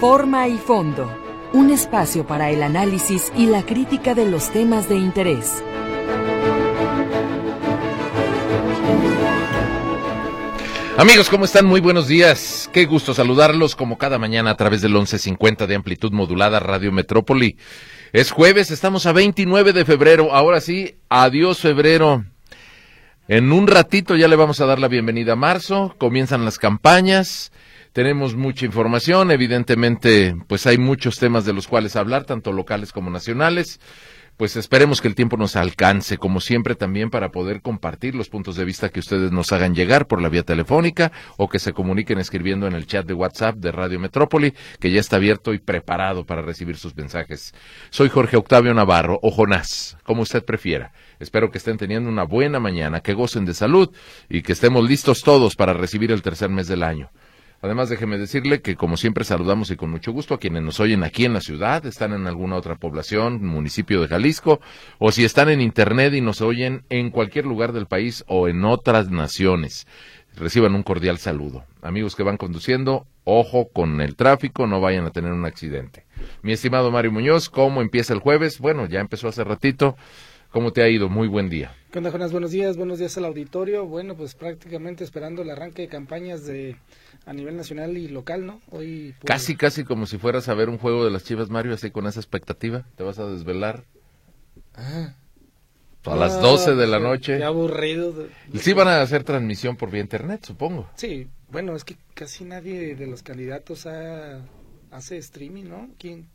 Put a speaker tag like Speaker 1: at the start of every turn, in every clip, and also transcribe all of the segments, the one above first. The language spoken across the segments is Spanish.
Speaker 1: Forma y fondo. Un espacio para el análisis y la crítica de los temas de interés.
Speaker 2: Amigos, ¿cómo están? Muy buenos días. Qué gusto saludarlos como cada mañana a través del 1150 de amplitud modulada Radio Metrópoli. Es jueves, estamos a 29 de febrero. Ahora sí, adiós febrero. En un ratito ya le vamos a dar la bienvenida a marzo, comienzan las campañas, tenemos mucha información, evidentemente pues hay muchos temas de los cuales hablar, tanto locales como nacionales pues esperemos que el tiempo nos alcance, como siempre, también para poder compartir los puntos de vista que ustedes nos hagan llegar por la vía telefónica o que se comuniquen escribiendo en el chat de WhatsApp de Radio Metrópoli, que ya está abierto y preparado para recibir sus mensajes. Soy Jorge Octavio Navarro, o Jonás, como usted prefiera. Espero que estén teniendo una buena mañana, que gocen de salud y que estemos listos todos para recibir el tercer mes del año. Además, déjeme decirle que, como siempre, saludamos y con mucho gusto a quienes nos oyen aquí en la ciudad, están en alguna otra población, municipio de Jalisco, o si están en Internet y nos oyen en cualquier lugar del país o en otras naciones. Reciban un cordial saludo. Amigos que van conduciendo, ojo con el tráfico, no vayan a tener un accidente. Mi estimado Mario Muñoz, ¿cómo empieza el jueves? Bueno, ya empezó hace ratito. ¿Cómo te ha ido? Muy buen día.
Speaker 3: ¿Qué onda, Jonas? Buenos días, buenos días al auditorio. Bueno, pues prácticamente esperando el arranque de campañas de a nivel nacional y local, ¿no? Hoy
Speaker 2: pues, casi casi como si fueras a ver un juego de las Chivas Mario así con esa expectativa, te vas a desvelar. Ah. A las 12 de la noche.
Speaker 3: Qué aburrido.
Speaker 2: Y sí van a hacer transmisión por vía internet, supongo.
Speaker 3: Sí, bueno, es que casi nadie de los candidatos hace streaming, ¿no? ¿Quién,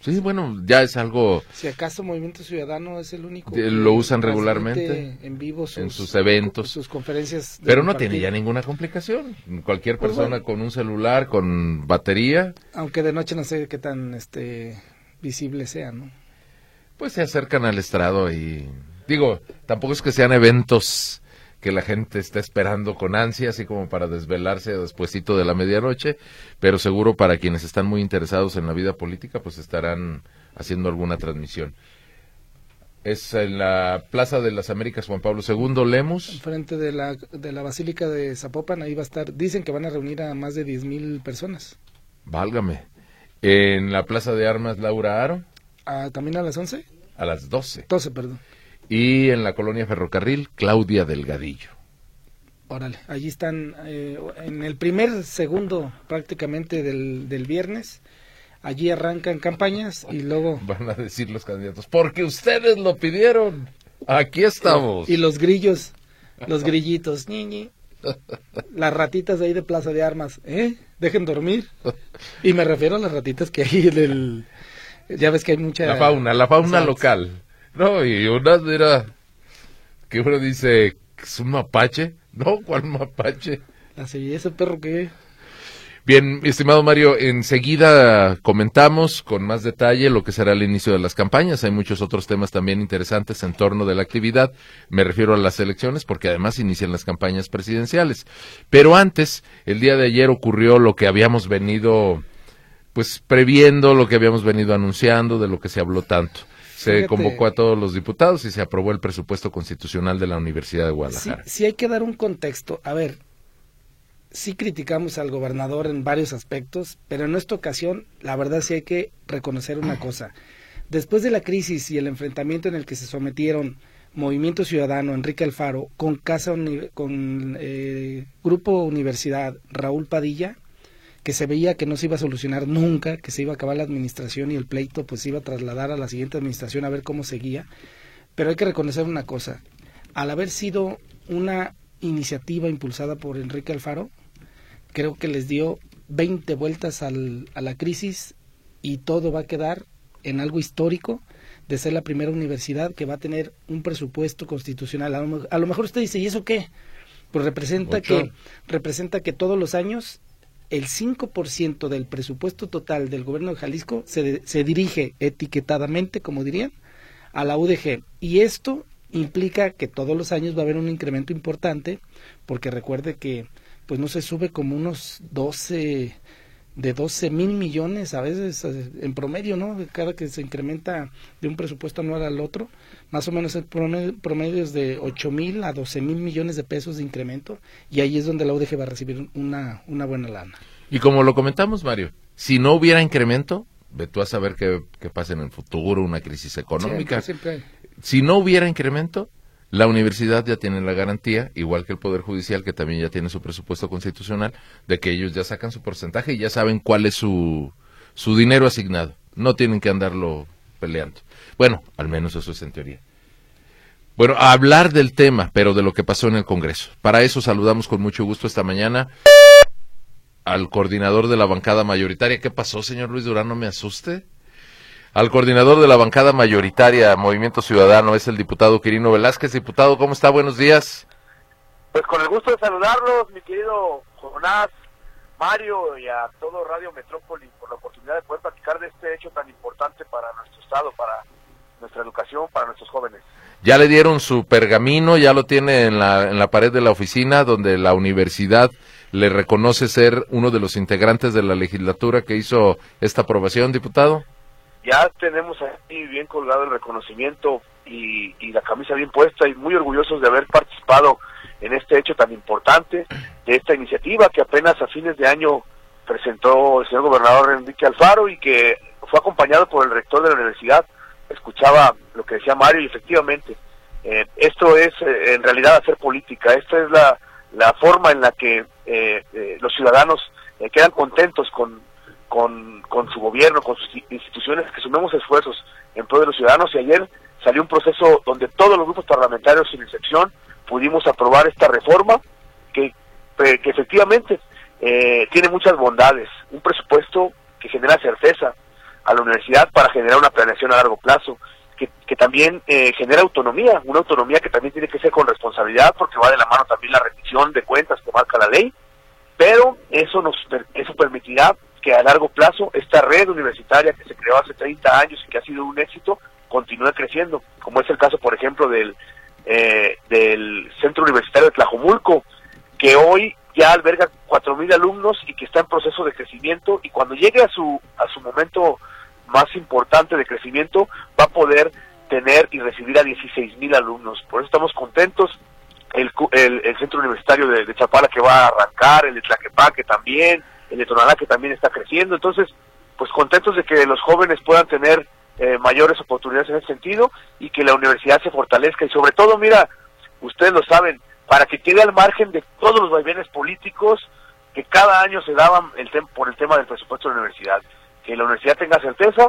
Speaker 2: Sí, bueno, ya es algo...
Speaker 3: Si acaso Movimiento Ciudadano es el único...
Speaker 2: Lo usan regularmente.
Speaker 3: En vivo
Speaker 2: En sus eventos.
Speaker 3: Sus conferencias.
Speaker 2: Pero no tiene ya ninguna complicación. Cualquier pues persona con un celular, con batería...
Speaker 3: Aunque de noche no sé qué tan este visible sea, ¿no?
Speaker 2: Pues se acercan al estrado y... Digo, tampoco es que sean eventos que la gente está esperando con ansia, así como para desvelarse despuesito de la medianoche, pero seguro para quienes están muy interesados en la vida política, pues estarán haciendo alguna transmisión. Es en la Plaza de las Américas Juan Pablo II, Lemos.
Speaker 3: Frente de la, de la Basílica de Zapopan, ahí va a estar, dicen que van a reunir a más de diez mil personas.
Speaker 2: Válgame. En la Plaza de Armas Laura Aro.
Speaker 3: Ah, ¿También a las once?
Speaker 2: A las doce.
Speaker 3: Doce, perdón
Speaker 2: y en la colonia Ferrocarril, Claudia Delgadillo.
Speaker 3: Órale, allí están eh, en el primer segundo prácticamente del, del viernes. Allí arrancan campañas y luego...
Speaker 2: Van a decir los candidatos, porque ustedes lo pidieron. Aquí estamos.
Speaker 3: Y los grillos, los grillitos, ñi, Las ratitas de ahí de Plaza de Armas, ¿eh? Dejen dormir. Y me refiero a las ratitas que hay en el... Ya ves que hay mucha...
Speaker 2: La fauna, la fauna local. No, y una era que uno dice, ¿es un mapache? No, ¿cuál mapache?
Speaker 3: Así, ese perro que...
Speaker 2: Bien, estimado Mario, enseguida comentamos con más detalle lo que será el inicio de las campañas. Hay muchos otros temas también interesantes en torno de la actividad. Me refiero a las elecciones porque además inician las campañas presidenciales. Pero antes, el día de ayer ocurrió lo que habíamos venido, pues previendo, lo que habíamos venido anunciando, de lo que se habló tanto se convocó a todos los diputados y se aprobó el presupuesto constitucional de la Universidad de Guadalajara.
Speaker 3: Sí, hay que dar un contexto. A ver, sí criticamos al gobernador en varios aspectos, pero en esta ocasión la verdad sí hay que reconocer una cosa. Después de la crisis y el enfrentamiento en el que se sometieron Movimiento Ciudadano, Enrique Alfaro, con Casa con eh, Grupo Universidad, Raúl Padilla, que se veía que no se iba a solucionar nunca, que se iba a acabar la administración y el pleito pues se iba a trasladar a la siguiente administración a ver cómo seguía. Pero hay que reconocer una cosa, al haber sido una iniciativa impulsada por Enrique Alfaro, creo que les dio 20 vueltas al, a la crisis y todo va a quedar en algo histórico de ser la primera universidad que va a tener un presupuesto constitucional. A lo, a lo mejor usted dice, ¿y eso qué? Pues representa que representa que todos los años el 5% del presupuesto total del gobierno de Jalisco se, se dirige etiquetadamente, como dirían, a la UDG. Y esto implica que todos los años va a haber un incremento importante, porque recuerde que pues no se sube como unos 12 de 12 mil millones a veces eh, en promedio, ¿no? Cada que se incrementa de un presupuesto anual al otro, más o menos el promedio, es de 8 mil a 12 mil millones de pesos de incremento y ahí es donde la UDG va a recibir una, una buena lana.
Speaker 2: Y como lo comentamos, Mario, Si no hubiera incremento, ve tú a saber qué, qué pasa en el futuro, una crisis económica.
Speaker 3: Siempre, siempre.
Speaker 2: Si no hubiera incremento, la universidad ya tiene la garantía, igual que el Poder Judicial, que también ya tiene su presupuesto constitucional, de que ellos ya sacan su porcentaje y ya saben cuál es su, su dinero asignado. No tienen que andarlo peleando. Bueno, al menos eso es en teoría. Bueno, a hablar del tema, pero de lo que pasó en el Congreso. Para eso saludamos con mucho gusto esta mañana al coordinador de la bancada mayoritaria. ¿Qué pasó, señor Luis Durán? No me asuste. Al coordinador de la bancada mayoritaria Movimiento Ciudadano es el diputado Quirino Velázquez. Diputado, ¿cómo está? Buenos días.
Speaker 4: Pues con el gusto de saludarlos, mi querido Jonás, Mario y a todo Radio Metrópoli por la oportunidad de poder platicar de este hecho tan importante para nuestro Estado, para nuestra educación, para nuestros jóvenes.
Speaker 2: Ya le dieron su pergamino, ya lo tiene en la, en la pared de la oficina donde la universidad le reconoce ser uno de los integrantes de la legislatura que hizo esta aprobación, diputado.
Speaker 4: Ya tenemos ahí bien colgado el reconocimiento y, y la camisa bien puesta y muy orgullosos de haber participado en este hecho tan importante, de esta iniciativa que apenas a fines de año presentó el señor gobernador Enrique Alfaro y que fue acompañado por el rector de la universidad. Escuchaba lo que decía Mario y efectivamente, eh, esto es eh, en realidad hacer política, esta es la, la forma en la que eh, eh, los ciudadanos eh, quedan contentos con, con, con su gobierno, con sus instituciones, que sumemos esfuerzos en pro de los ciudadanos y ayer salió un proceso donde todos los grupos parlamentarios, sin excepción, pudimos aprobar esta reforma que, que efectivamente eh, tiene muchas bondades. Un presupuesto que genera certeza a la universidad para generar una planeación a largo plazo, que, que también eh, genera autonomía, una autonomía que también tiene que ser con responsabilidad porque va de la mano también la rendición de cuentas que marca la ley, pero eso nos eso permitirá que a largo plazo esta red universitaria que se creó hace 30 años y que ha sido un éxito continúe creciendo, como es el caso, por ejemplo, del, eh, del Centro Universitario de Tlajomulco, que hoy ya alberga 4.000 alumnos y que está en proceso de crecimiento y cuando llegue a su, a su momento más importante de crecimiento va a poder tener y recibir a 16.000 alumnos. Por eso estamos contentos. El, el, el Centro Universitario de, de, Chapala que va a arrancar, el de Tlaquepaque también, de Tonalá que también está creciendo. Entonces, pues contentos de que los jóvenes puedan tener eh, mayores oportunidades en ese sentido y que la universidad se fortalezca. Y sobre todo, mira, ustedes lo saben, para que quede al margen de todos los vaivenes políticos que cada año se daban el por el tema del presupuesto de la universidad. Que la universidad tenga certeza,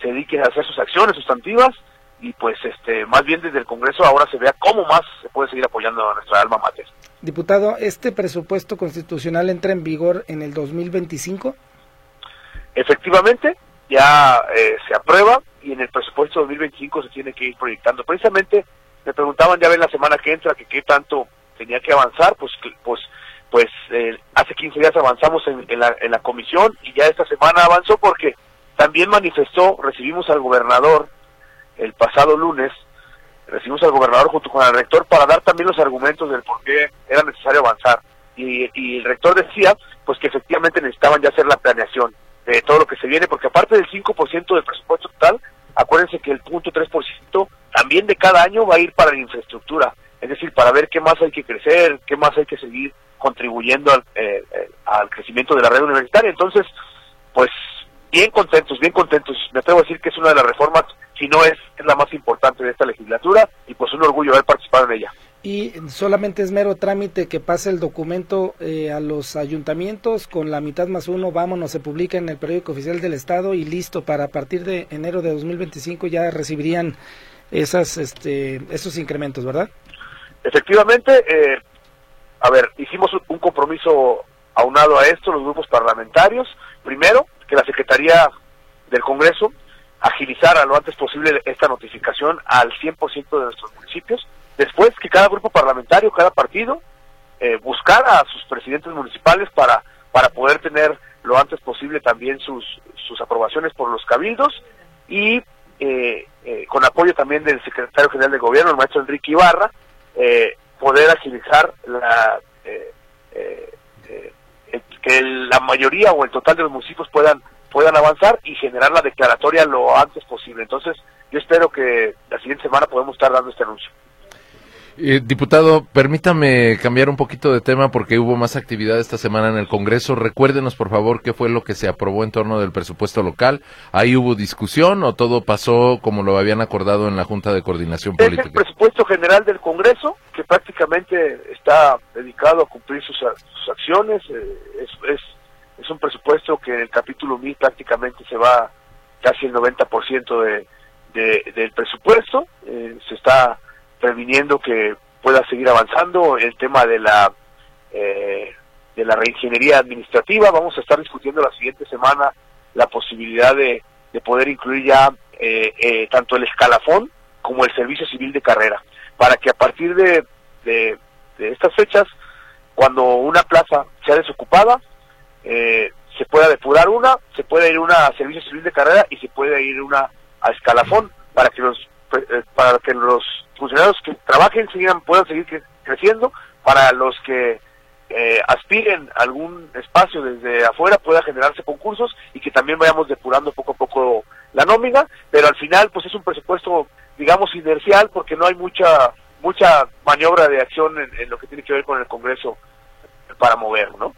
Speaker 4: se dedique a hacer sus acciones sustantivas y pues este más bien desde el Congreso ahora se vea cómo más se puede seguir apoyando a nuestra alma mater.
Speaker 3: Diputado, ¿este presupuesto constitucional entra en vigor en el 2025?
Speaker 4: Efectivamente, ya eh, se aprueba y en el presupuesto 2025 se tiene que ir proyectando. Precisamente me preguntaban ya ven la semana que entra que qué tanto tenía que avanzar, pues pues pues eh, hace 15 días avanzamos en, en, la, en la comisión y ya esta semana avanzó porque también manifestó, recibimos al gobernador el pasado lunes, recibimos al gobernador junto con el rector para dar también los argumentos del por qué era necesario avanzar. Y, y el rector decía, pues que efectivamente necesitaban ya hacer la planeación de todo lo que se viene, porque aparte del 5% del presupuesto total, acuérdense que el punto 3% también de cada año va a ir para la infraestructura, es decir, para ver qué más hay que crecer, qué más hay que seguir contribuyendo al, eh, eh, al crecimiento de la red universitaria. Entonces, pues bien contentos, bien contentos. Me atrevo a decir que es una de las reformas, si no es, es la más importante de esta legislatura y pues un orgullo haber participado en ella.
Speaker 3: Y solamente es mero trámite que pase el documento eh, a los ayuntamientos con la mitad más uno, vámonos, se publica en el periódico oficial del Estado y listo, para a partir de enero de 2025 ya recibirían esas, este, esos incrementos, ¿verdad?
Speaker 4: Efectivamente, eh, a ver, hicimos un compromiso aunado a esto, los grupos parlamentarios, primero, que la Secretaría del Congreso agilizara lo antes posible esta notificación al 100% de nuestros municipios, después que cada grupo parlamentario, cada partido, eh, buscara a sus presidentes municipales para, para poder tener lo antes posible también sus, sus aprobaciones por los cabildos y eh, eh, con apoyo también del secretario general de gobierno, el maestro Enrique Ibarra, eh, poder agilizar la, eh, que la mayoría o el total de los municipios puedan puedan avanzar y generar la declaratoria lo antes posible. Entonces, yo espero que la siguiente semana podemos estar dando este anuncio.
Speaker 2: Eh, diputado, permítame cambiar un poquito de tema porque hubo más actividad esta semana en el Congreso. Recuérdenos, por favor, qué fue lo que se aprobó en torno del presupuesto local. ¿Ahí hubo discusión o todo pasó como lo habían acordado en la Junta de Coordinación Política?
Speaker 4: Es el presupuesto general del Congreso, que prácticamente está dedicado a cumplir sus, acciones. Eh, es, es, un presupuesto que en el capítulo 1000 prácticamente se va casi el 90% de, de, del presupuesto. Eh, se está previniendo que pueda seguir avanzando el tema de la eh, de la reingeniería administrativa. Vamos a estar discutiendo la siguiente semana la posibilidad de, de poder incluir ya eh, eh, tanto el escalafón como el servicio civil de carrera, para que a partir de, de, estas fechas, cuando una plaza sea desocupada, se pueda depurar una, se puede ir una a servicio civil de carrera y se puede ir una a escalafón para que los para que los funcionarios que trabajen sigan, puedan seguir creciendo, para los que eh, aspiren algún espacio desde afuera pueda generarse concursos y que también vayamos depurando poco a poco la nómina, pero al final pues es un presupuesto digamos inercial porque no hay mucha mucha maniobra de acción en, lo que tiene que ver con el Congreso para mover, ¿no?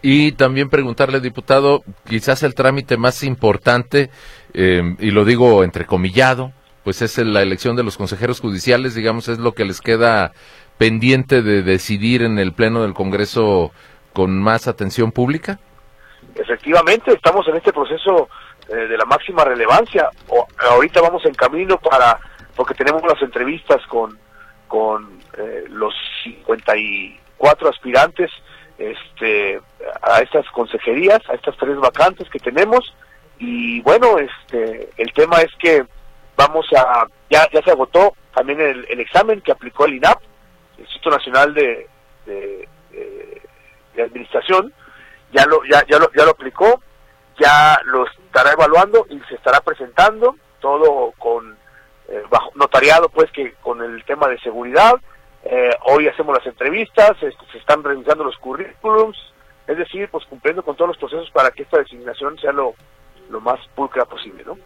Speaker 2: Y también preguntarle, diputado, quizás el trámite más importante, eh, y lo digo entrecomillado, pues es la elección de los consejeros judiciales, digamos, es lo que les queda pendiente de decidir en el Pleno del Congreso con más atención pública?
Speaker 4: Efectivamente, estamos en este proceso eh, de la máxima relevancia. O, ahorita vamos en camino para, porque tenemos las entrevistas con, con eh, los 54 aspirantes este, a estas consejerías, a estas tres vacantes que tenemos. Y bueno, este, el tema es que vamos a, ya, ya se agotó también el, examen que aplicó el INAP, el Instituto Nacional de, de, Administración, ya lo, ya, ya, lo, ya lo aplicó, ya lo estará evaluando y se estará presentando, todo con eh, bajo, notariado pues que con el tema de seguridad, eh, hoy hacemos las entrevistas, se están revisando los currículums, es decir, pues cumpliendo con todos los procesos para que esta designación sea lo, lo más pulcra posible, ¿no?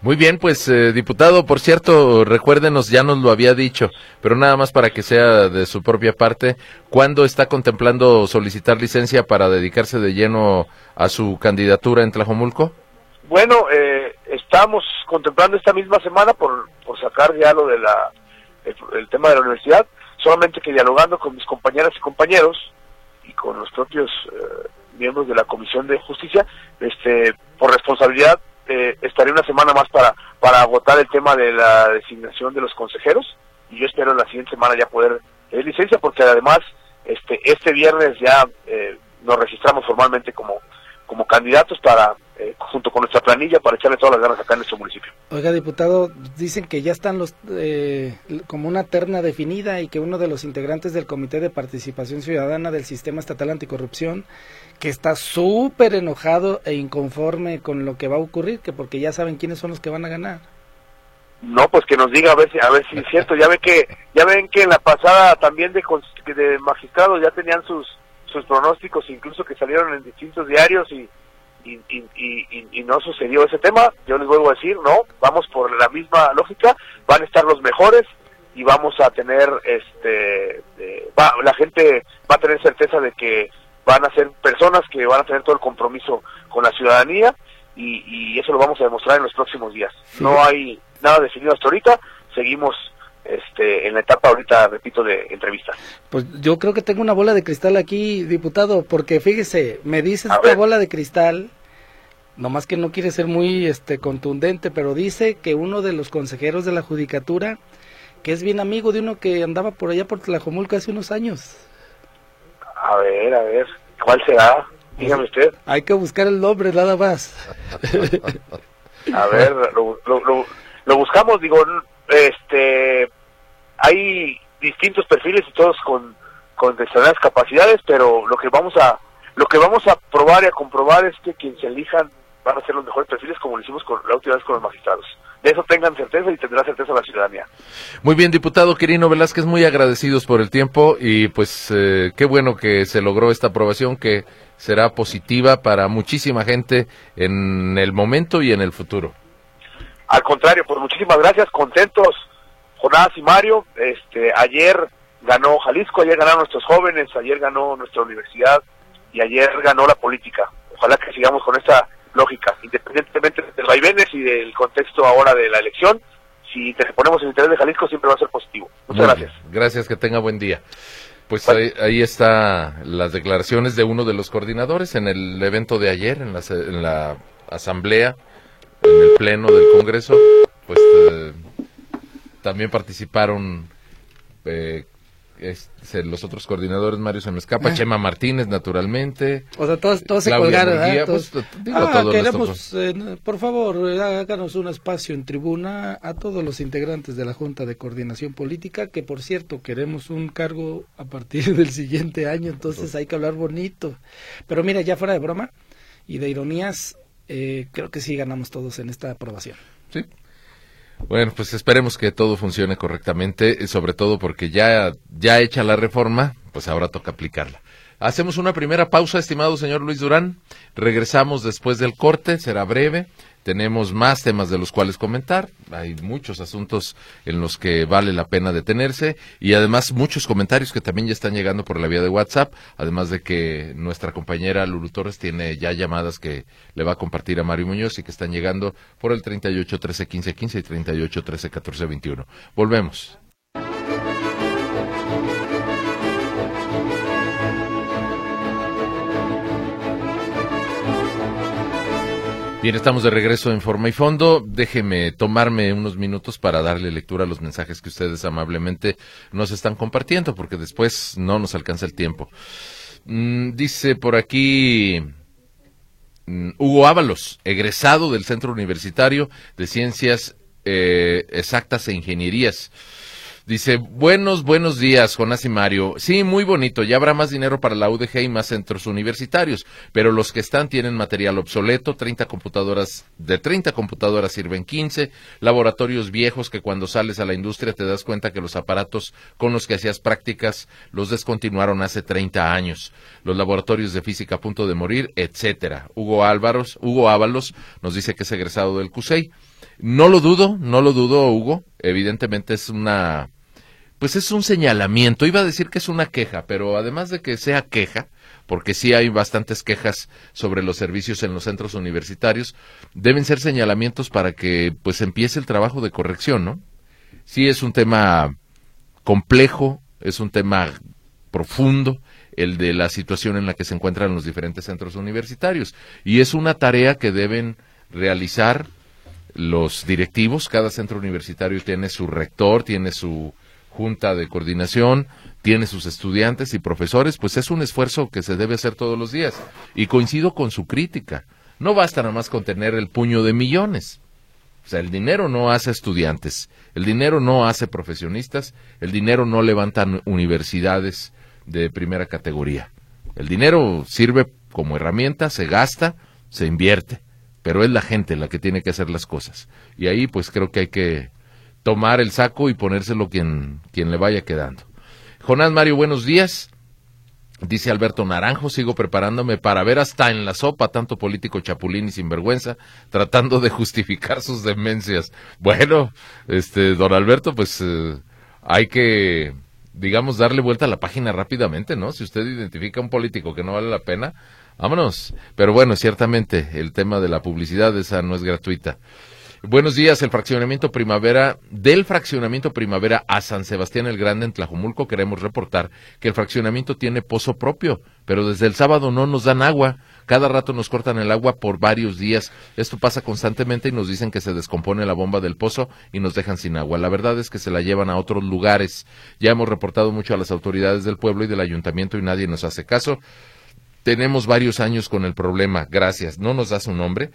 Speaker 2: Muy bien, pues eh, diputado, por cierto, recuérdenos, ya nos lo había dicho, pero nada más para que sea de su propia parte, ¿cuándo está contemplando solicitar licencia para dedicarse de lleno a su candidatura en Tlajomulco?
Speaker 4: Bueno, eh, estamos contemplando esta misma semana por, por sacar ya lo de la el, tema de la universidad, solamente que dialogando con mis compañeras y compañeros y con los propios eh, miembros de la Comisión de Justicia, este, por responsabilidad eh, estaré una semana más para, para agotar el tema de la designación de los consejeros y yo espero en la siguiente semana ya poder tener licencia porque además este este viernes ya eh, nos registramos formalmente como como candidatos para eh, junto con nuestra planilla para echarle todas las ganas acá en nuestro municipio.
Speaker 3: Oiga, diputado, dicen que ya están los eh, como una terna definida y que uno de los integrantes del Comité de Participación Ciudadana del Sistema Estatal Anticorrupción, que está súper enojado e inconforme con lo que va a ocurrir, que porque ya saben quiénes son los que van a ganar.
Speaker 4: No, pues que nos diga a ver si a ver si es cierto. Ya ven que ya ven que en la pasada también de, de magistrados ya tenían sus sus pronósticos, incluso que salieron en distintos diarios y y, y, y, no sucedió ese tema, yo les vuelvo a decir, no, vamos por la misma lógica, van a estar los mejores y vamos a tener, este, va, la gente va a tener certeza de que van a ser personas que van a tener todo el compromiso con la ciudadanía y, y eso lo vamos a demostrar en los próximos días. No hay nada definido hasta ahorita, seguimos este, en la etapa ahorita, repito, de entrevista.
Speaker 3: Pues yo creo que tengo una bola de cristal aquí, diputado, porque fíjese, me dice esta bola de cristal, nomás que no quiere ser muy este, contundente, pero dice que uno de los consejeros de la judicatura, que es bien amigo de uno que andaba por allá por Tlajomulco hace unos años.
Speaker 4: A ver, a ver, ¿cuál será? Dígame usted.
Speaker 3: Hay que buscar el nombre, nada más.
Speaker 4: a ver, lo, lo, lo buscamos, digo, este hay distintos perfiles y todos con con determinadas capacidades pero lo que vamos a lo que vamos a probar y a comprobar es que quien se elijan van a ser los mejores perfiles como lo hicimos con la última vez con los magistrados. De eso tengan certeza y tendrá certeza la ciudadanía.
Speaker 2: Muy bien, diputado Quirino Velázquez, muy agradecidos por el tiempo y pues eh, qué bueno que se logró esta aprobación que será positiva para muchísima gente en el momento y en el futuro.
Speaker 4: Al contrario, pues muchísimas gracias, contentos jornadas y Mario, este, ayer ganó Jalisco, ayer ganaron nuestros jóvenes, ayer ganó nuestra universidad y ayer ganó la política. Ojalá que sigamos con esta lógica, independientemente del vaivenes y del contexto ahora de la elección, si te ponemos el interés de Jalisco siempre va a ser positivo. Muchas gracias.
Speaker 2: Gracias, que tenga buen día. Pues ahí, ahí está las declaraciones de uno de los coordinadores en el evento de ayer, en la, en la asamblea, en el pleno del Congreso, pues eh, también participaron eh, este, los otros coordinadores, Mario se me escapa, ah. Chema Martínez, naturalmente.
Speaker 3: O sea, todos, todos se colgaron, Pues, ah, queremos, eh, por favor, eh, háganos un espacio en tribuna a todos los integrantes de la Junta de Coordinación Política, que por cierto, queremos un cargo a partir del siguiente año, entonces hay que hablar bonito. Pero mira, ya fuera de broma y de ironías, eh, creo que sí ganamos todos en esta aprobación.
Speaker 2: Sí, bueno, pues esperemos que todo funcione correctamente, sobre todo porque ya, ya hecha la reforma, pues ahora toca aplicarla. Hacemos una primera pausa, estimado señor Luis Durán. Regresamos después del corte, será breve. Tenemos más temas de los cuales comentar. Hay muchos asuntos en los que vale la pena detenerse y además muchos comentarios que también ya están llegando por la vía de WhatsApp. Además de que nuestra compañera Lulu Torres tiene ya llamadas que le va a compartir a Mario Muñoz y que están llegando por el 38 13 15 15 y 38 13 14 21. Volvemos. Bien, estamos de regreso en forma y fondo. Déjeme tomarme unos minutos para darle lectura a los mensajes que ustedes amablemente nos están compartiendo, porque después no nos alcanza el tiempo. Mm, dice por aquí mm, Hugo Ábalos, egresado del Centro Universitario de Ciencias eh, Exactas e Ingenierías. Dice, buenos, buenos días, Jonás y Mario. Sí, muy bonito, ya habrá más dinero para la UDG y más centros universitarios, pero los que están tienen material obsoleto, 30 computadoras, de 30 computadoras sirven 15, laboratorios viejos que cuando sales a la industria te das cuenta que los aparatos con los que hacías prácticas los descontinuaron hace 30 años, los laboratorios de física a punto de morir, etcétera. Hugo Álvaros, Hugo Ábalos nos dice que es egresado del CUSEI. No lo dudo, no lo dudo, Hugo. Evidentemente es una pues es un señalamiento. Iba a decir que es una queja, pero además de que sea queja, porque sí hay bastantes quejas sobre los servicios en los centros universitarios, deben ser señalamientos para que pues empiece el trabajo de corrección, ¿no? Sí es un tema complejo, es un tema profundo, el de la situación en la que se encuentran los diferentes centros universitarios. Y es una tarea que deben realizar los directivos. Cada centro universitario tiene su rector, tiene su junta de coordinación, tiene sus estudiantes y profesores, pues es un esfuerzo que se debe hacer todos los días. Y coincido con su crítica. No basta nada más con tener el puño de millones. O sea, el dinero no hace estudiantes, el dinero no hace profesionistas, el dinero no levanta universidades de primera categoría. El dinero sirve como herramienta, se gasta, se invierte, pero es la gente la que tiene que hacer las cosas. Y ahí pues creo que hay que tomar el saco y ponérselo quien, quien le vaya quedando. Jonás Mario, buenos días. Dice Alberto Naranjo, sigo preparándome para ver hasta en la sopa tanto político chapulín y sinvergüenza, tratando de justificar sus demencias. Bueno, este, don Alberto, pues eh, hay que, digamos, darle vuelta a la página rápidamente, ¿no? Si usted identifica un político que no vale la pena, vámonos. Pero bueno, ciertamente el tema de la publicidad, esa no es gratuita. Buenos días, el fraccionamiento Primavera, del fraccionamiento Primavera a San Sebastián el Grande en Tlajumulco queremos reportar que el fraccionamiento tiene pozo propio, pero desde el sábado no nos dan agua. Cada rato nos cortan el agua por varios días. Esto pasa constantemente y nos dicen que se descompone la bomba del pozo y nos dejan sin agua. La verdad es que se la llevan a otros lugares. Ya hemos reportado mucho a las autoridades del pueblo y del ayuntamiento y nadie nos hace caso. Tenemos varios años con el problema. Gracias. No nos da su nombre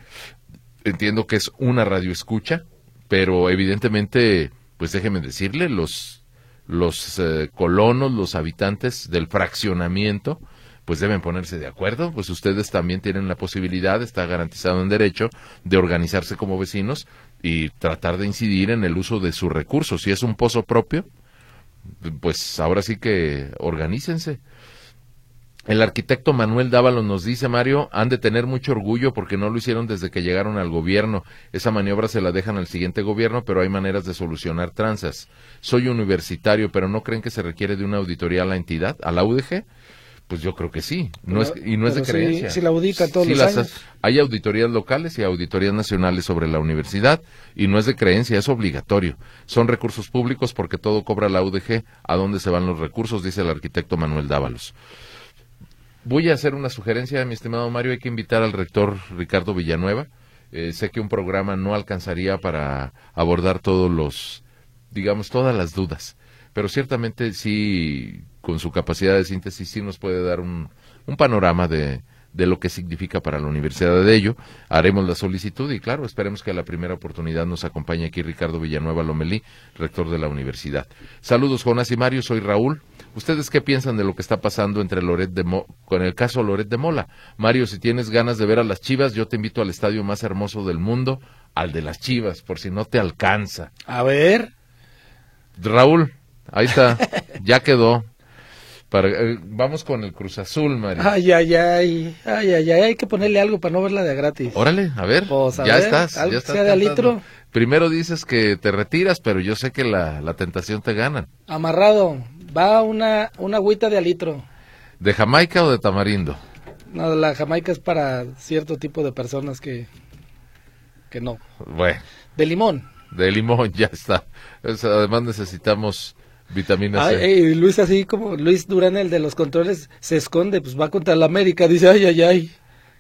Speaker 2: entiendo que es una radio escucha, pero evidentemente, pues déjeme decirle, los, los eh, colonos, los habitantes del fraccionamiento, pues deben ponerse de acuerdo, pues ustedes también tienen la posibilidad, está garantizado en derecho, de organizarse como vecinos y tratar de incidir en el uso de sus recursos. Si es un pozo propio, pues ahora sí que organícense. El arquitecto Manuel Dávalos nos dice, Mario, han de tener mucho orgullo porque no lo hicieron desde que llegaron al gobierno. Esa maniobra se la dejan al siguiente gobierno, pero hay maneras de solucionar tranzas. Soy universitario, pero ¿no creen que se requiere de una auditoría a la entidad, a la UDG? Pues yo creo que sí, no es, y no es de creencia.
Speaker 3: Si, la audita todos los años.
Speaker 2: Hay auditorías locales y auditorías nacionales sobre la universidad y no es de creencia, es obligatorio. Son recursos públicos porque todo cobra la UDG. ¿A dónde se van los recursos? Dice el arquitecto Manuel Dávalos. Voy a hacer una sugerencia, mi estimado Mario. Hay que invitar al rector Ricardo Villanueva. Eh, sé que un programa no alcanzaría para abordar todos los, digamos, todas las dudas, pero ciertamente sí, con su capacidad de síntesis, sí nos puede dar un, un panorama de, de lo que significa para la Universidad de ello. Haremos la solicitud y claro, esperemos que a la primera oportunidad nos acompañe aquí Ricardo Villanueva Lomelí, rector de la universidad. Saludos Jonás y Mario, soy Raúl. ¿Ustedes qué piensan de lo que está pasando entre Loret de con el caso Loret de Mola? Mario, si tienes ganas de ver a las Chivas, yo te invito al estadio más hermoso del mundo, al de las Chivas, por si no te alcanza.
Speaker 3: A ver.
Speaker 2: Raúl, ahí está, ya quedó. Eh, vamos con el Cruz Azul, Mario.
Speaker 3: Ay, ay, ay, ay, ay, ay, hay que ponerle algo para no verla de gratis.
Speaker 2: Órale, a ver, pues, ya, estás, ya estás.
Speaker 3: Sea de litro.
Speaker 2: Primero dices que te retiras, pero yo sé que la, la tentación te gana.
Speaker 3: Amarrado, va una, una agüita de alitro.
Speaker 2: ¿De Jamaica o de tamarindo?
Speaker 3: No, la Jamaica es para cierto tipo de personas que, que no.
Speaker 2: Bueno.
Speaker 3: De limón.
Speaker 2: De limón, ya está. además necesitamos Vitamina C.
Speaker 3: Luis así como Luis Durán, el de los controles, se esconde, pues va contra la América, dice, ay, ay, ay.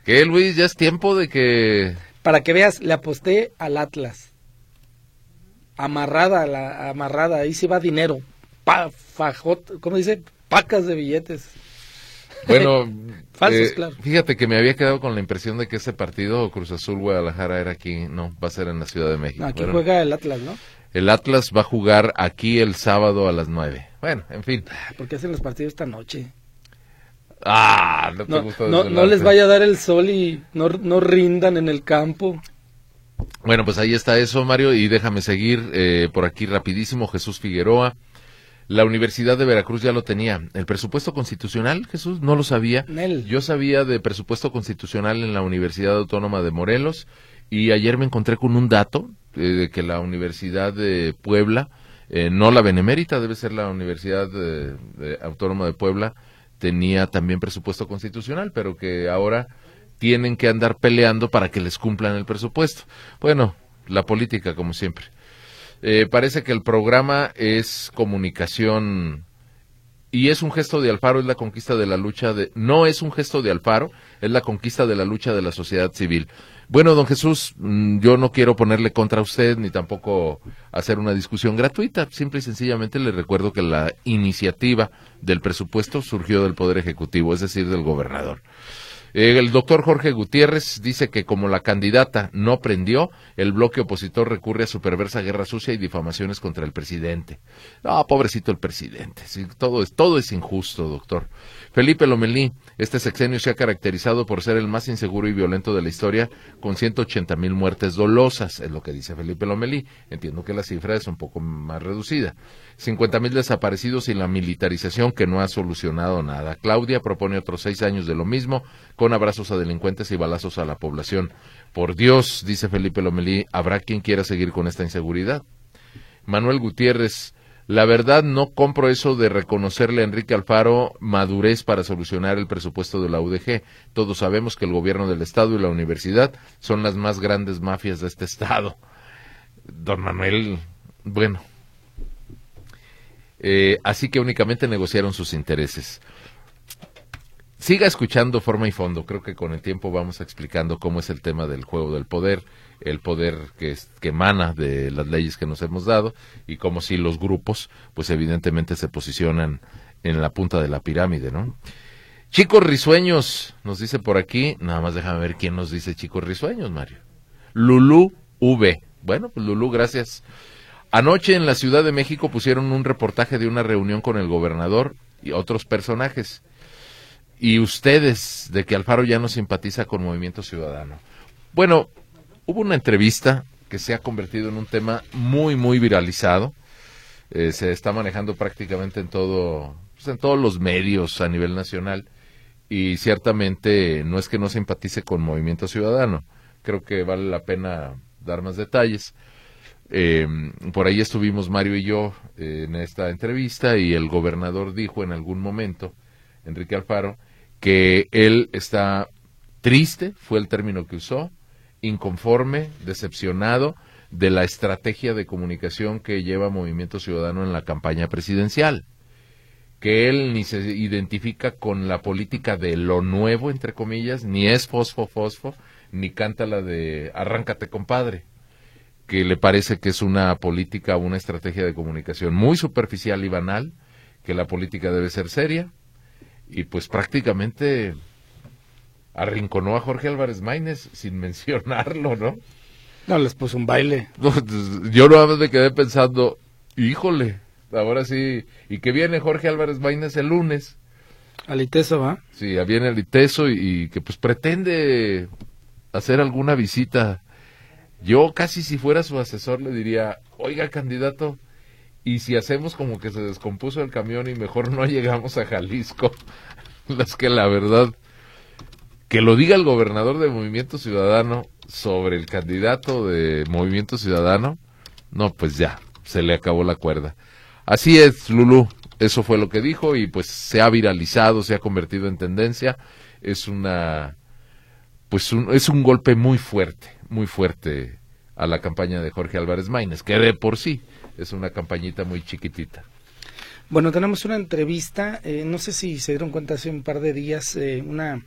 Speaker 2: ¿Qué, Luis? Ya es tiempo de que...
Speaker 3: Para que veas, le aposté al Atlas. Amarrada, la amarrada, ahí se va dinero. Pa, fajot, ¿cómo dice? Pacas de billetes.
Speaker 2: Bueno, eh, fíjate que me había quedado con la impresión de que ese partido Cruz Azul Guadalajara era aquí, no, va a ser en la Ciudad de México.
Speaker 3: aquí juega el Atlas, ¿no?
Speaker 2: El Atlas va a jugar aquí el sábado a las nueve. Bueno, en fin.
Speaker 3: ¿Por qué hacen los partidos esta noche?
Speaker 2: Ah, no te
Speaker 3: no, no, les vaya a dar el sol y no, no rindan en el campo.
Speaker 2: Bueno, pues ahí está eso, Mario, y déjame seguir eh, por aquí rapidísimo. Jesús Figueroa. La Universidad de Veracruz ya lo tenía. El presupuesto constitucional, Jesús, no lo sabía. Yo sabía de presupuesto constitucional en la Universidad Autónoma de Morelos y ayer me encontré con un dato eh, de que la Universidad de Puebla, eh, no la Benemérita, debe ser la Universidad Autónoma de Puebla, tenía también presupuesto constitucional, pero que ahora tienen que andar peleando para que les cumplan el presupuesto. Bueno, la política, como siempre. Eh, parece que el programa es comunicación y es un gesto de Alfaro, es la conquista de la lucha de... No es un gesto de Alfaro, es la conquista de la lucha de la sociedad civil. Bueno, don Jesús, mm, yo no quiero ponerle contra usted ni tampoco hacer una discusión gratuita. Simple y sencillamente le recuerdo que la iniciativa del presupuesto surgió del Poder Ejecutivo, es decir, del gobernador. Eh, el doctor Jorge Gutiérrez dice que como la candidata no prendió, el bloque opositor recurre a su perversa guerra sucia y difamaciones contra el presidente. No, pobrecito el presidente. todo, es, todo es injusto, doctor. Felipe Lomelí, este sexenio se ha caracterizado por ser el más inseguro y violento de la historia, con 180 mil muertes dolosas, es lo que dice Felipe Lomelí. Entiendo que la cifra es un poco más reducida. 50 mil desaparecidos y la militarización que no ha solucionado nada. Claudia propone otros seis años de lo mismo, con abrazos a delincuentes y balazos a la población. Por Dios, dice Felipe Lomelí, habrá quien quiera seguir con esta inseguridad. Manuel Gutiérrez, la verdad no compro eso de reconocerle a Enrique Alfaro madurez para solucionar el presupuesto de la UDG. Todos sabemos que el gobierno del Estado y la universidad son las más grandes mafias de este Estado. Don Manuel, bueno. Eh, así que únicamente negociaron sus intereses siga escuchando forma y fondo. Creo que con el tiempo vamos explicando cómo es el tema del juego del poder, el poder que, que emana de las leyes que nos hemos dado y cómo si los grupos, pues evidentemente se posicionan en la punta de la pirámide, ¿no? Chicos risueños, nos dice por aquí, nada más déjame ver quién nos dice chicos risueños, Mario. Lulú V. Bueno, pues Lulú, gracias. Anoche en la Ciudad de México pusieron un reportaje de una reunión con el gobernador y otros personajes y ustedes de que Alfaro ya no simpatiza con Movimiento Ciudadano. Bueno, hubo una entrevista que se ha convertido en un tema muy, muy viralizado. Eh, se está manejando prácticamente en todo, pues, en todos los medios a nivel nacional. y ciertamente no es que no simpatice con Movimiento Ciudadano, creo que vale la pena dar más detalles. Eh, por ahí estuvimos Mario y yo eh, en esta entrevista y el gobernador dijo en algún momento, Enrique Alfaro, que él está triste, fue el término que usó, inconforme, decepcionado de la estrategia de comunicación que lleva Movimiento Ciudadano en la campaña presidencial que él ni se identifica con la política de lo nuevo, entre comillas, ni es fosfo fosfo, ni canta la de arráncate compadre, que le parece que es una política, una estrategia de comunicación muy superficial y banal, que la política debe ser seria, y pues prácticamente arrinconó a Jorge Álvarez Maínez sin mencionarlo, ¿no?
Speaker 3: No, les puso un baile.
Speaker 2: Yo no me quedé pensando, híjole, ahora sí. Y que viene Jorge Álvarez Maínez el lunes.
Speaker 3: Al ITESO, ¿va?
Speaker 2: Sí, viene al ITESO y, que pues pretende hacer alguna visita. Yo casi si fuera su asesor le diría, oiga candidato, y si hacemos como que se descompuso el camión y mejor no llegamos a Jalisco, es que la verdad, que lo diga el gobernador de Movimiento Ciudadano sobre el candidato de Movimiento Ciudadano, no, pues ya, se le acabó la cuerda. Así es, Lulu. Eso fue lo que dijo y pues se ha viralizado, se ha convertido en tendencia. Es una, pues es un golpe muy fuerte, muy fuerte a la campaña de Jorge Álvarez Maínez, que de por sí es una campañita muy chiquitita.
Speaker 3: Bueno, tenemos una entrevista, eh, no sé si se dieron cuenta hace un par de días, eh, una,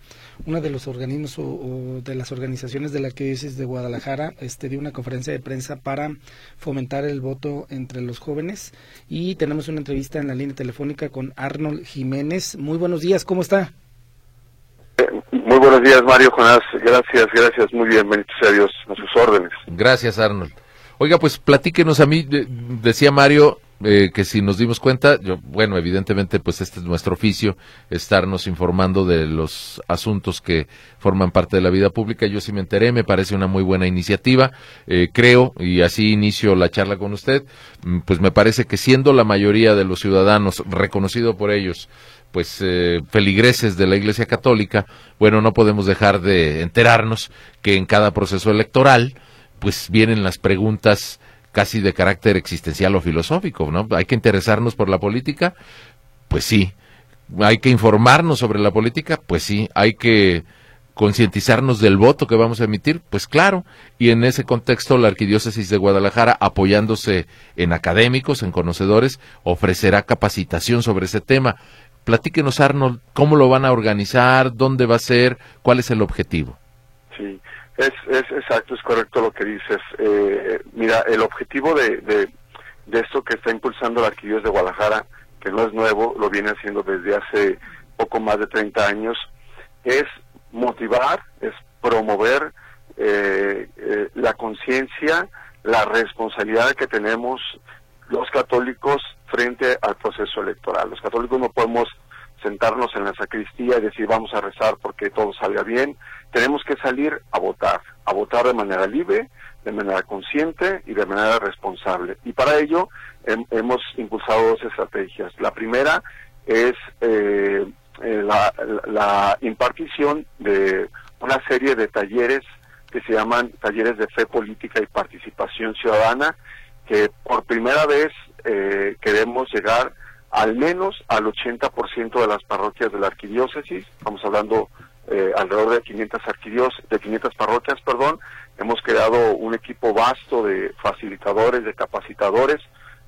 Speaker 3: una de los organismos o, de las organizaciones de la Arquidiócesis de Guadalajara este, dio una conferencia de prensa para fomentar el voto entre los jóvenes y tenemos una entrevista en la línea telefónica con Arnold Jiménez. Muy buenos días, ¿cómo está?
Speaker 5: Muy buenos días, Mario Jonás. Gracias, gracias. Muy bien, bendito sea Dios, a sus órdenes.
Speaker 2: Gracias, Arnold. Oiga, pues platíquenos a mí, decía Mario, eh, que si nos dimos cuenta, yo, bueno, evidentemente, pues este es nuestro oficio, estarnos informando de los asuntos que forman parte de la vida pública. Yo sí me enteré, me parece una muy buena iniciativa, eh, creo, y así inicio la charla con usted, mm, pues me parece que siendo la mayoría de los ciudadanos, reconocido por ellos, pues eh, feligreses de la Iglesia Católica, bueno, no podemos dejar de enterarnos que en cada proceso electoral, pues vienen las preguntas casi de carácter existencial o filosófico, ¿no? Hay que interesarnos por la política, pues sí. Hay que informarnos sobre la política, pues sí. Hay que concientizarnos del voto que vamos a emitir, pues claro. Y en ese contexto, la Arquidiócesis de Guadalajara, apoyándose en académicos, en conocedores, ofrecerá capacitación sobre ese tema. Platíquenos, Arnold, cómo lo van a organizar, dónde va a ser, cuál es el objetivo.
Speaker 5: Sí, es, es exacto, es correcto lo que dices. Eh, mira, el objetivo de, de, esto que está impulsando la Arquidiócesis de Guadalajara, que no es nuevo, lo viene haciendo desde hace poco más de 30 años, es motivar, es promover eh, eh, la conciencia, la responsabilidad que tenemos los católicos frente al proceso electoral. Los católicos no podemos sentarnos en la sacristía y decir vamos a rezar porque todo salga bien. Tenemos que salir a votar, a votar de manera libre, de manera consciente y de manera responsable. Y para ello hemos impulsado dos estrategias. La primera es eh, eh, la, la impartición de una serie de talleres que se llaman talleres de fe política y participación ciudadana, que por primera vez eh, queremos llegar al menos al 80% de las parroquias de la arquidiócesis, estamos hablando eh, alrededor de 500 arquidiócesis, de 500 parroquias, perdón, hemos creado un equipo vasto de facilitadores, de capacitadores,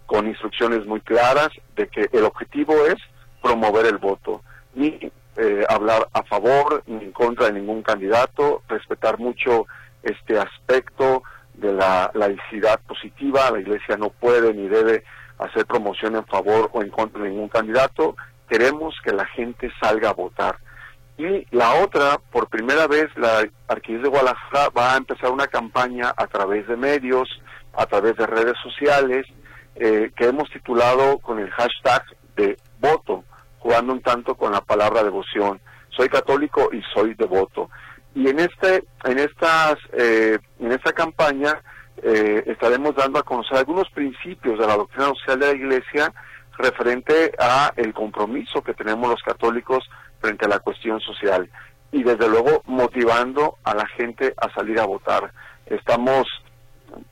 Speaker 5: con instrucciones muy claras de que el objetivo es promover el voto, ni eh, hablar a favor ni en contra de ningún candidato, respetar mucho este aspecto de la laicidad positiva, la iglesia no puede ni debe hacer promoción en favor o en contra de ningún candidato, queremos que la gente salga a votar. Y la otra, por primera vez, la Arquidiócesis de Guadalajara va a empezar una campaña a través de medios, a través de redes sociales, eh, que hemos titulado con el hashtag de voto, jugando un tanto con la palabra devoción. Soy católico y soy devoto. Y en este, en estas, eh, en esta campaña eh, estaremos dando a conocer algunos principios de la doctrina social de la Iglesia referente a el compromiso que tenemos los católicos frente a la cuestión social y desde luego motivando a la gente a salir a votar. Estamos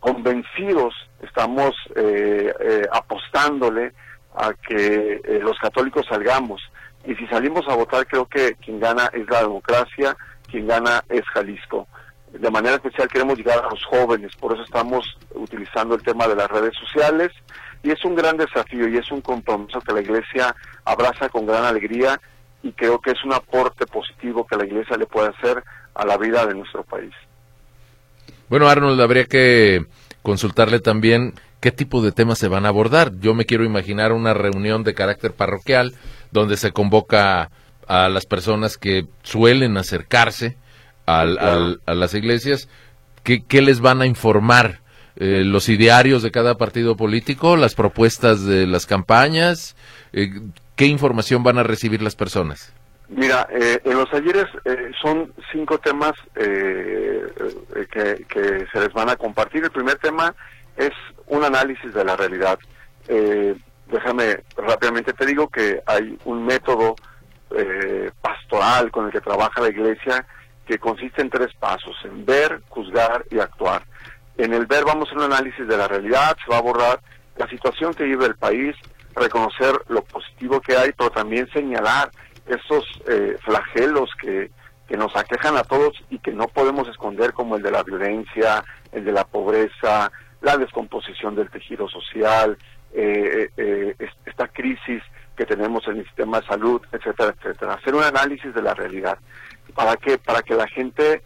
Speaker 5: convencidos, estamos eh, eh, apostándole a que eh, los católicos salgamos. Y si salimos a votar, creo que quien gana es la democracia, quien gana es Jalisco. De manera especial queremos llegar a los jóvenes, por eso estamos utilizando el tema de las redes sociales y es un gran desafío y es un compromiso que la Iglesia abraza con gran alegría y creo que es un aporte positivo que la Iglesia le puede hacer a la vida de nuestro país.
Speaker 2: Bueno, Arnold, habría que consultarle también qué tipo de temas se van a abordar. Yo me quiero imaginar una reunión de carácter parroquial donde se convoca a las personas que suelen acercarse a las iglesias. ¿Qué, ¿Qué, les van a informar? Eh, ¿Los idearios de cada partido político? ¿Las propuestas de las campañas? Eh, ¿Qué información van a recibir las personas?
Speaker 5: Mira, eh, en los talleres eh, son cinco temas eh, que, que, se les van a compartir. El primer tema es un análisis de la realidad. déjame rápidamente te digo que hay un método pastoral con el que trabaja la iglesia que consiste en tres pasos, en ver, juzgar y actuar. En el ver vamos a un análisis de la realidad, se va a abordar la situación que vive el país, reconocer lo positivo que hay, pero también señalar esos eh, flagelos que, que nos aquejan a todos y que no podemos esconder como el de la violencia, el de la pobreza, la descomposición del tejido social, eh, eh, esta crisis que tenemos en el sistema de salud, etcétera, etcétera. Hacer un análisis de la realidad. ¿Para qué? Para que la gente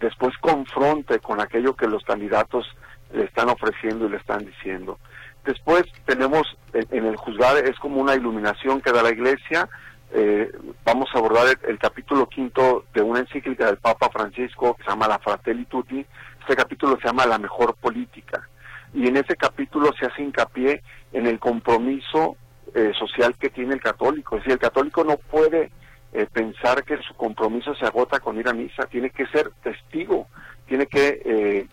Speaker 5: después confronte con aquello que los candidatos le están ofreciendo y le están diciendo. Después tenemos en, el juzgar, es como una iluminación que da la iglesia. Eh, vamos a abordar el, capítulo quinto de una encíclica del Papa Francisco que se llama La Fratelli Tutti. Este capítulo se llama La Mejor Política. Y en ese capítulo se hace hincapié en el compromiso eh, social que tiene el católico. Es decir, el católico no puede eh, que su compromiso se agota con ir a misa, tiene que ser testigo, tiene que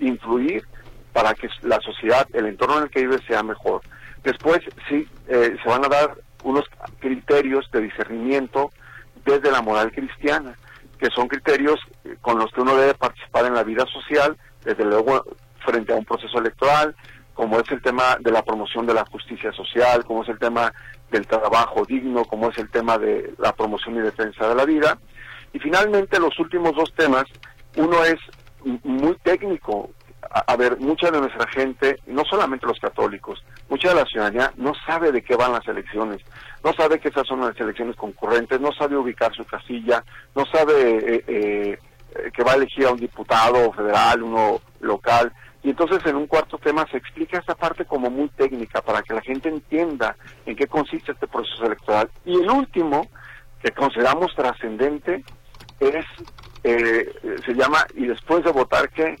Speaker 5: influir para que la sociedad, el entorno en el que vive sea mejor. Después sí eh, se van a dar unos criterios de discernimiento desde la moral cristiana, que son criterios con los que uno debe participar en la vida social, desde luego frente a un proceso electoral, como es el tema de la promoción de la justicia social, como es el tema del trabajo digno, como es el tema de la promoción y defensa de la vida. Y finalmente los últimos dos temas, uno es muy técnico, a, ver, mucha de nuestra gente, no solamente los católicos, mucha de la ciudadanía no sabe de qué van las elecciones, no sabe que esas son las elecciones concurrentes, no sabe ubicar su casilla, no sabe eh, eh, que va a elegir a un diputado federal, uno local. Y entonces en un cuarto tema se explica esta parte como muy técnica para que la gente entienda en qué consiste este proceso electoral. Y el último, que consideramos trascendente, es, eh, se llama, y después de votar, ¿qué?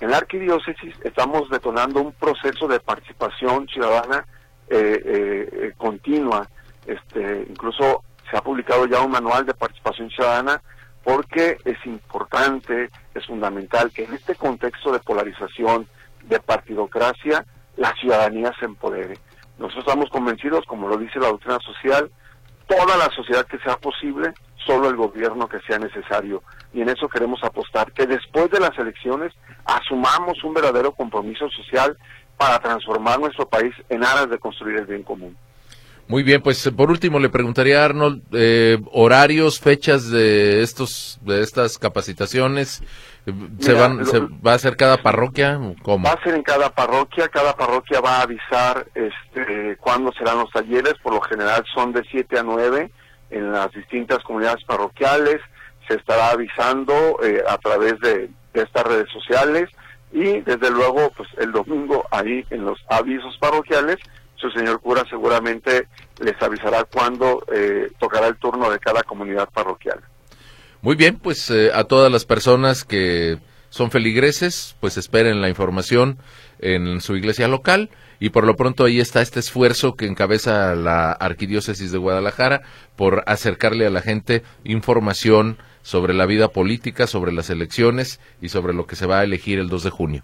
Speaker 5: En la arquidiócesis estamos detonando un proceso de participación ciudadana eh, eh, continua. Este, incluso se ha publicado ya un manual de participación ciudadana porque es importante, es fundamental que en este contexto de polarización, de partidocracia, la ciudadanía se empodere. Nosotros estamos convencidos, como lo dice la doctrina social, toda la sociedad que sea posible, solo el gobierno que sea necesario. Y en eso queremos apostar, que después de las elecciones asumamos un verdadero compromiso social para transformar nuestro país en aras de construir el bien común.
Speaker 2: Muy bien, pues por último le preguntaría a Arnold eh, horarios, fechas de estos de estas capacitaciones. ¿Se, van, ¿Se va a hacer cada parroquia? ¿Cómo?
Speaker 5: Va a ser en cada parroquia. Cada parroquia va a avisar este, cuándo serán los talleres. Por lo general son de 7 a 9 en las distintas comunidades parroquiales. Se estará avisando eh, a través de, estas redes sociales y desde luego pues el domingo ahí en los avisos parroquiales su señor cura seguramente les avisará cuándo eh, tocará el turno de cada comunidad parroquial.
Speaker 2: Muy bien, pues eh, a todas las personas que son feligreses, pues esperen la información en su iglesia local y por lo pronto ahí está este esfuerzo que encabeza la Arquidiócesis de Guadalajara por acercarle a la gente información sobre la vida política, sobre las elecciones y sobre lo que se va a elegir el 2 de junio.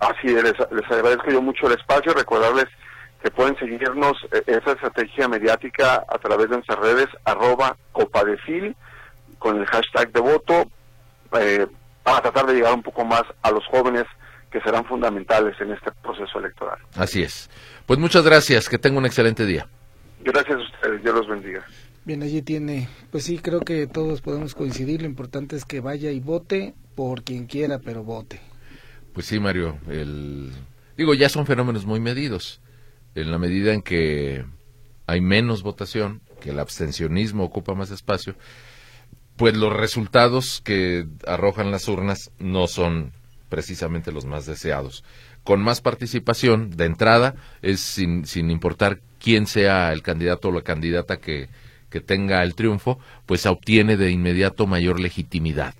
Speaker 5: Así es, les, agradezco yo mucho el espacio, recordarles que pueden seguirnos eh, esa estrategia mediática a través de nuestras redes, arroba copadefil, con el hashtag de voto, eh, para tratar de llegar un poco más a los jóvenes que serán fundamentales en este proceso electoral.
Speaker 2: Así es. Pues muchas gracias, que tenga un excelente día.
Speaker 5: Gracias a ustedes, Dios los bendiga.
Speaker 3: Bien, allí tiene, pues sí, creo que todos podemos coincidir, lo importante es que vaya y vote por quien quiera, pero vote.
Speaker 2: Pues sí, Mario, el... digo, ya son fenómenos muy medidos, en la medida en que hay menos votación, que el abstencionismo ocupa más espacio, pues los resultados que arrojan las urnas no son precisamente los más deseados. Con más participación, de entrada, es sin, sin importar quién sea el candidato o la candidata que, que tenga el triunfo, pues obtiene de inmediato mayor legitimidad,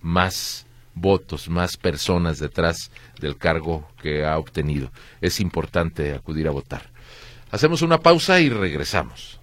Speaker 2: más votos, más personas detrás del cargo que ha obtenido. Es importante acudir a votar. Hacemos una pausa y regresamos.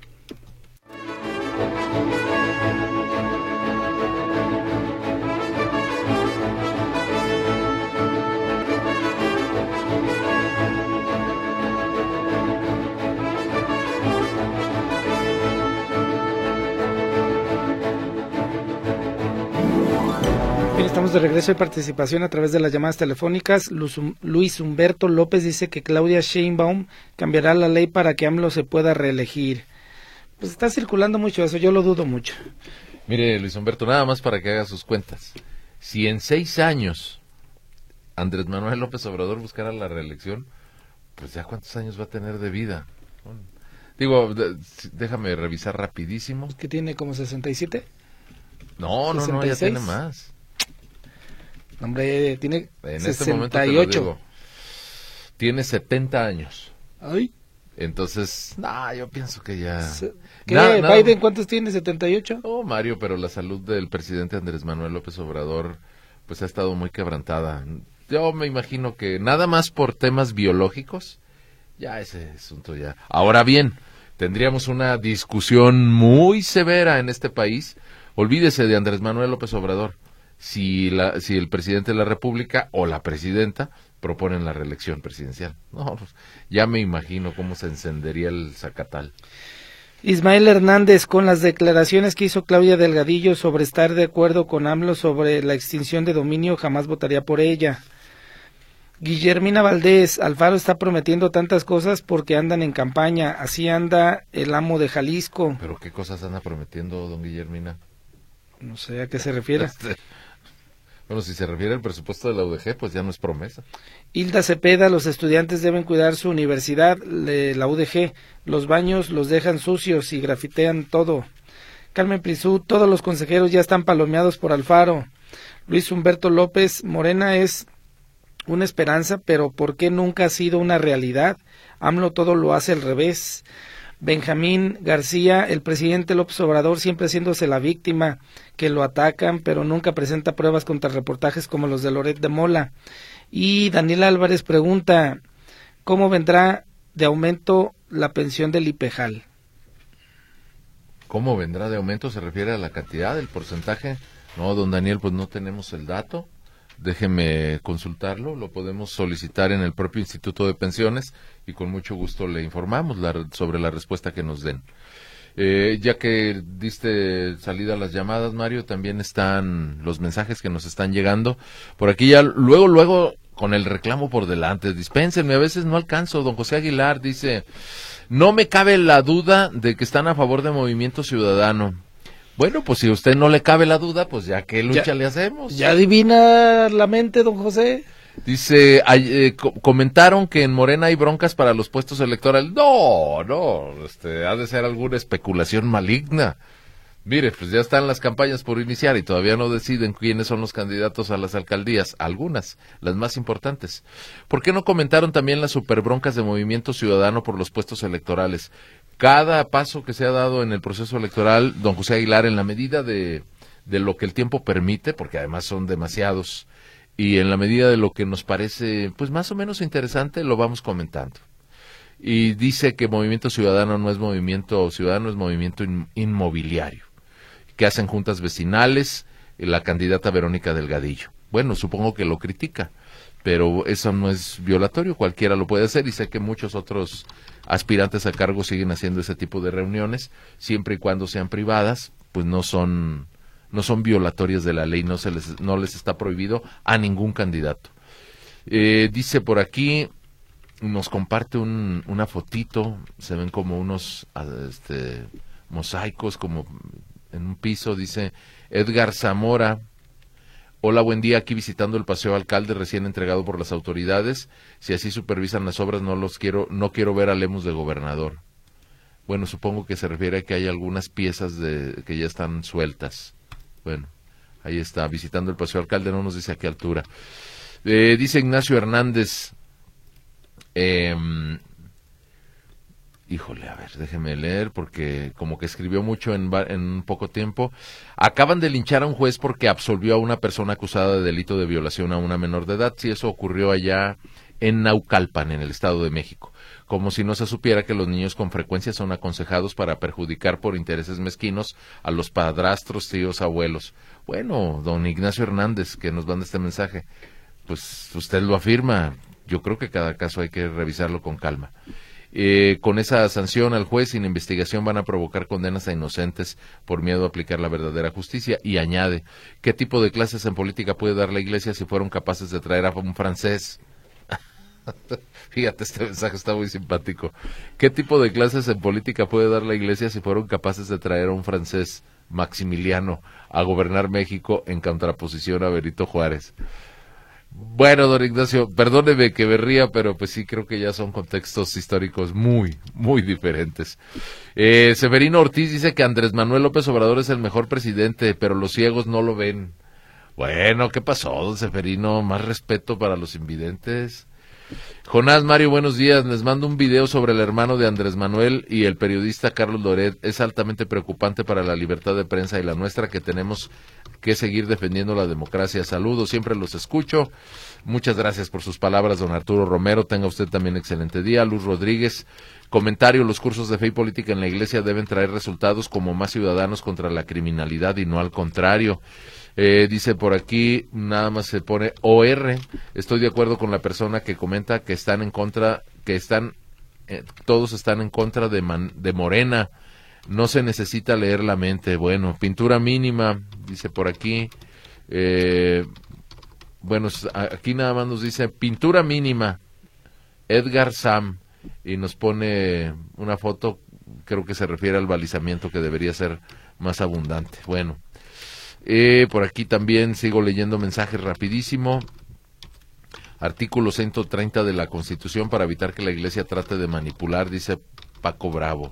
Speaker 3: Estamos de regreso de participación a través de las llamadas telefónicas. Luis Humberto López dice que Claudia Sheinbaum cambiará la ley para que AMLO se pueda reelegir. Pues está circulando mucho eso, yo lo dudo mucho.
Speaker 2: Mire, Luis Humberto, nada más para que haga sus cuentas. Si en seis años Andrés Manuel López Obrador buscara la reelección, pues ya cuántos años va a tener de vida. Digo, déjame revisar rapidísimo.
Speaker 3: ¿Que tiene como 67?
Speaker 2: No, no, no, ya tiene más.
Speaker 3: Hombre, tiene
Speaker 2: en 68. Este tiene 70 años.
Speaker 3: Ay.
Speaker 2: Entonces, no, yo pienso que ya.
Speaker 3: ¿Qué? ¿Biden cuántos tiene? ¿78?
Speaker 2: Oh, Mario, pero la salud del presidente Andrés Manuel López Obrador, pues ha estado muy quebrantada. Yo me imagino que nada más por temas biológicos, ya ese asunto ya. Ahora bien, tendríamos una discusión muy severa en este país. Olvídese de Andrés Manuel López Obrador si, la, si el presidente de la República o la presidenta proponen la reelección presidencial. No, pues, ya me imagino cómo se encendería el zacatal.
Speaker 3: Ismael Hernández, con las declaraciones que hizo Claudia Delgadillo sobre estar de acuerdo con AMLO sobre la extinción de dominio, jamás votaría por ella. Guillermina Valdés, Alfaro está prometiendo tantas cosas porque andan en campaña, así anda el amo de Jalisco.
Speaker 2: ¿Pero qué cosas anda prometiendo, don Guillermina?
Speaker 3: No sé a qué se refiere.
Speaker 2: Bueno, si se refiere al presupuesto de la UDG, pues ya no es promesa.
Speaker 3: Hilda Cepeda, los estudiantes deben cuidar su universidad, la UDG. Los baños los dejan sucios y grafitean todo. Carmen Prisú, todos los consejeros ya están palomeados por Alfaro. Luis Humberto López, Morena es una esperanza, pero ¿por qué nunca ha sido una realidad? AMLO todo lo hace al revés. Benjamín García, el presidente López Obrador siempre haciéndose la víctima, que lo atacan, pero nunca presenta pruebas contra reportajes como los de Loret de Mola. Y Daniel Álvarez pregunta, ¿cómo vendrá de aumento la pensión del IPEJAL?
Speaker 2: ¿Cómo vendrá de aumento? ¿Se refiere a la cantidad, el porcentaje? No, don Daniel, pues no tenemos el dato déjeme consultarlo, lo podemos solicitar en el propio Instituto de Pensiones y con mucho gusto le informamos sobre la respuesta que nos den. Eh, ya que diste salida a las llamadas, Mario, también están los mensajes que nos están llegando. Por aquí ya, luego, luego, con el reclamo por delante, dispénsenme, a veces no alcanzo. Don José Aguilar dice, no me cabe la duda de que están a favor de Movimiento Ciudadano. Bueno, pues si a usted no le cabe la duda, pues ya qué lucha le hacemos.
Speaker 3: Ya adivina la mente, don José.
Speaker 2: Dice, eh, comentaron que en Morena hay broncas para los puestos electorales. No, no, este, ha de ser alguna especulación maligna. Mire, pues ya están las campañas por iniciar y todavía no deciden quiénes son los candidatos a las alcaldías, algunas, las más importantes. ¿Por qué no comentaron también las superbroncas de Movimiento Ciudadano por los puestos electorales? cada paso que se ha dado en el proceso electoral, don José Aguilar, en la medida de, de lo que el tiempo permite, porque además son demasiados, y en la medida de lo que nos parece, pues más o menos interesante, lo vamos comentando. Y dice que Movimiento Ciudadano no es movimiento ciudadano, es movimiento inmobiliario, que hacen juntas vecinales, la candidata Verónica Delgadillo. bueno, supongo que lo critica, pero eso no es violatorio, cualquiera lo puede hacer y sé que muchos otros aspirantes a cargo siguen haciendo ese tipo de reuniones, siempre y cuando sean privadas, pues no son no son violatorias de la ley, no se les no les está prohibido a ningún candidato. Eh, dice por aquí nos comparte un, una fotito, se ven como unos ah, este, mosaicos como en un piso, dice Edgar Zamora, Hola, buen día. Aquí visitando el paseo alcalde recién entregado por las autoridades. Si así supervisan las obras, no los quiero, no quiero ver a Lemos de gobernador. Bueno, supongo que se refiere a que hay algunas piezas de, que ya están sueltas. Bueno, ahí está, visitando el paseo alcalde, no nos dice a qué altura. Eh, dice Ignacio Hernández, eh, híjole, a ver, déjeme leer porque como que escribió mucho en, en poco tiempo. Acaban de linchar a un juez porque absolvió a una persona acusada de delito de violación a una menor de edad. Si eso ocurrió allá en Naucalpan, en el Estado de México. Como si no se supiera que los niños con frecuencia son aconsejados para perjudicar por intereses mezquinos a los padrastros, tíos, abuelos. Bueno, don Ignacio Hernández, que nos manda este mensaje, pues usted lo afirma. Yo creo que cada caso hay que revisarlo con calma. Eh, con esa sanción al juez sin investigación van a provocar condenas a inocentes por miedo a aplicar la verdadera justicia y añade qué tipo de clases en política puede dar la iglesia si fueron capaces de traer a un francés Fíjate, este mensaje está muy simpático. ¿Qué tipo de clases en política puede dar la Iglesia si fueron capaces de traer a un francés, Maximiliano, a gobernar México en contraposición a Benito Juárez? Bueno, don Ignacio, perdóneme que me pero pues sí creo que ya son contextos históricos muy, muy diferentes. Eh, Severino Ortiz dice que Andrés Manuel López Obrador es el mejor presidente, pero los ciegos no lo ven. Bueno, ¿qué pasó, don Severino? Más respeto para los invidentes. Jonás Mario, buenos días. Les mando un video sobre el hermano de Andrés Manuel y el periodista Carlos Loret. Es altamente preocupante para la libertad de prensa y la nuestra que tenemos que seguir defendiendo la democracia. Saludos, siempre los escucho. Muchas gracias por sus palabras, don Arturo Romero. Tenga usted también excelente día. Luz Rodríguez. Comentario, los cursos de fe y política en la iglesia deben traer resultados como más ciudadanos contra la criminalidad y no al contrario. Eh, dice por aquí, nada más se pone OR. Estoy de acuerdo con la persona que comenta que están en contra, que están, eh, todos están en contra de, de Morena. No se necesita leer la mente. Bueno, pintura mínima, dice por aquí. Eh, bueno, aquí nada más nos dice pintura mínima. Edgar Sam. Y nos pone una foto, creo que se refiere al balizamiento que debería ser más abundante. Bueno, eh, por aquí también sigo leyendo mensajes rapidísimo. Artículo 130 de la Constitución para evitar que la Iglesia trate de manipular, dice Paco Bravo.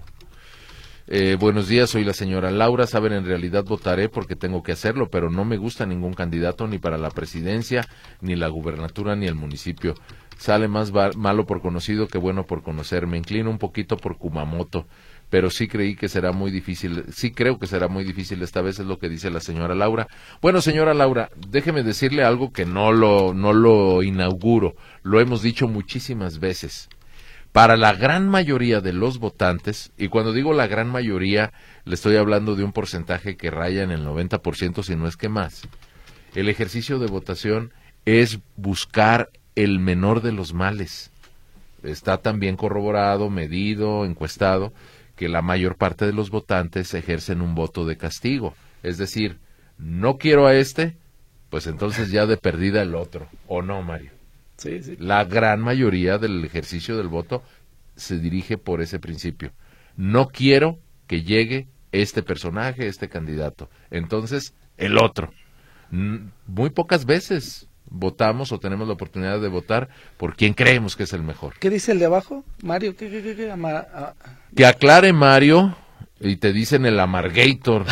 Speaker 2: Eh, buenos días, soy la señora Laura. Saben, en realidad votaré porque tengo que hacerlo, pero no me gusta ningún candidato ni para la presidencia, ni la gubernatura, ni el municipio. Sale más malo por conocido que bueno por conocer. Me inclino un poquito por Kumamoto pero sí creí que será muy difícil, sí creo que será muy difícil esta vez, es lo que dice la señora Laura. Bueno, señora Laura, déjeme decirle algo que no lo, no lo inauguro, lo hemos dicho muchísimas veces. Para la gran mayoría de los votantes, y cuando digo la gran mayoría, le estoy hablando de un porcentaje que raya en el 90%, si no es que más, el ejercicio de votación es buscar el menor de los males. Está también corroborado, medido, encuestado, que la mayor parte de los votantes ejercen un voto de castigo. Es decir, no quiero a este, pues entonces ya de perdida el otro. ¿O no, Mario?
Speaker 3: Sí, sí.
Speaker 2: La gran mayoría del ejercicio del voto se dirige por ese principio. No quiero que llegue este personaje, este candidato. Entonces, el otro. Muy pocas veces votamos o tenemos la oportunidad de votar por quien creemos que es el mejor.
Speaker 3: ¿Qué dice el de abajo? Mario, ¿qué, qué, qué,
Speaker 2: Que aclare Mario y te dicen el Amargator.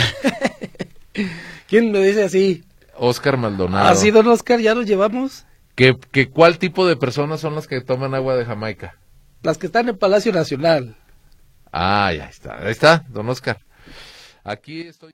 Speaker 3: ¿Quién lo dice así?
Speaker 2: Oscar Maldonado.
Speaker 3: ¿Así, don Oscar? ¿Ya lo llevamos?
Speaker 2: ¿Que, que cuál tipo de personas son las que toman agua de Jamaica?
Speaker 3: Las que están en Palacio Nacional.
Speaker 2: Ah, ya está. Ahí está, don Oscar. Aquí estoy.